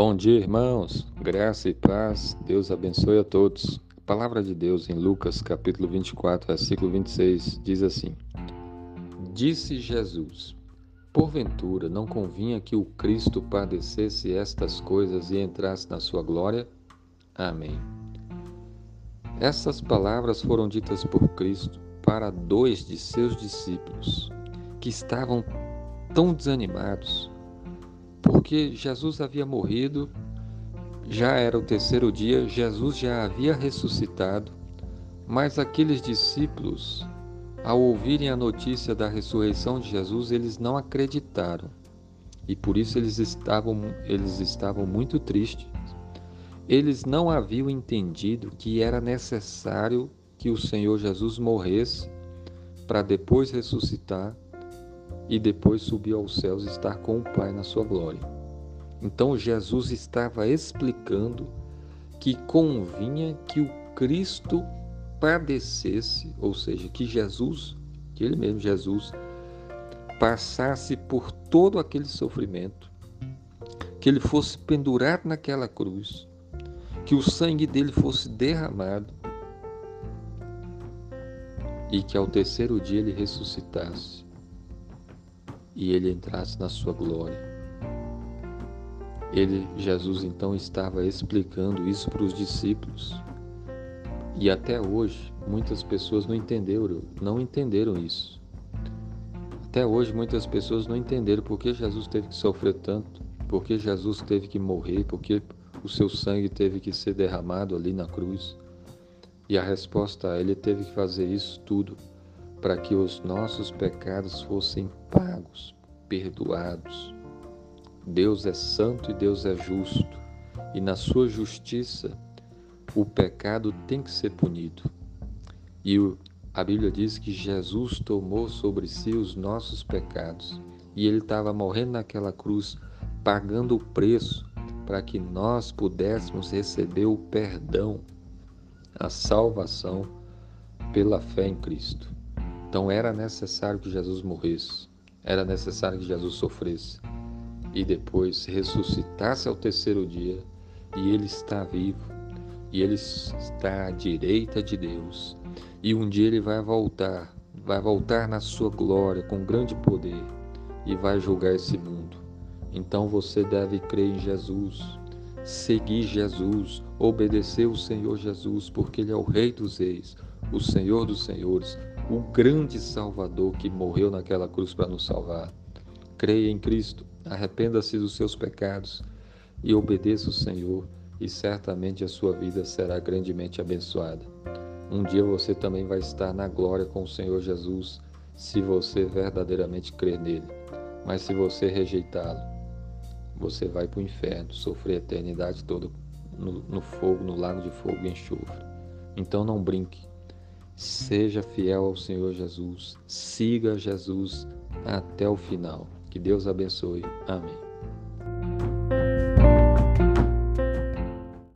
Bom dia, irmãos. Graça e paz. Deus abençoe a todos. A palavra de Deus em Lucas, capítulo 24, versículo 26, diz assim: Disse Jesus: Porventura não convinha que o Cristo padecesse estas coisas e entrasse na sua glória? Amém. Essas palavras foram ditas por Cristo para dois de seus discípulos que estavam tão desanimados porque Jesus havia morrido, já era o terceiro dia, Jesus já havia ressuscitado, mas aqueles discípulos, ao ouvirem a notícia da ressurreição de Jesus, eles não acreditaram. E por isso eles estavam, eles estavam muito tristes. Eles não haviam entendido que era necessário que o Senhor Jesus morresse para depois ressuscitar e depois subir aos céus estar com o Pai na sua glória. Então Jesus estava explicando que convinha que o Cristo padecesse, ou seja, que Jesus, que ele mesmo, Jesus, passasse por todo aquele sofrimento, que ele fosse pendurado naquela cruz, que o sangue dele fosse derramado e que ao terceiro dia ele ressuscitasse e ele entrasse na sua glória. Ele, Jesus, então estava explicando isso para os discípulos. E até hoje, muitas pessoas não entenderam, não entenderam isso. Até hoje, muitas pessoas não entenderam por que Jesus teve que sofrer tanto, por que Jesus teve que morrer, por que o seu sangue teve que ser derramado ali na cruz. E a resposta ele teve que fazer isso tudo para que os nossos pecados fossem pagos, perdoados. Deus é santo e Deus é justo, e na sua justiça o pecado tem que ser punido. E a Bíblia diz que Jesus tomou sobre si os nossos pecados, e ele estava morrendo naquela cruz, pagando o preço para que nós pudéssemos receber o perdão, a salvação pela fé em Cristo. Então era necessário que Jesus morresse, era necessário que Jesus sofresse e depois ressuscitasse ao terceiro dia, e ele está vivo, e ele está à direita de Deus, e um dia ele vai voltar, vai voltar na sua glória com grande poder e vai julgar esse mundo. Então você deve crer em Jesus, seguir Jesus, obedecer o Senhor Jesus, porque ele é o Rei dos Reis, o Senhor dos Senhores, o grande Salvador que morreu naquela cruz para nos salvar. Creia em Cristo, arrependa-se dos seus pecados e obedeça o Senhor, e certamente a sua vida será grandemente abençoada. Um dia você também vai estar na glória com o Senhor Jesus, se você verdadeiramente crer nele. Mas se você rejeitá-lo, você vai para o inferno, sofrer a eternidade toda no, no fogo, no lago de fogo e enxofre. Então não brinque Seja fiel ao Senhor Jesus, siga Jesus até o final. Que Deus abençoe. Amém.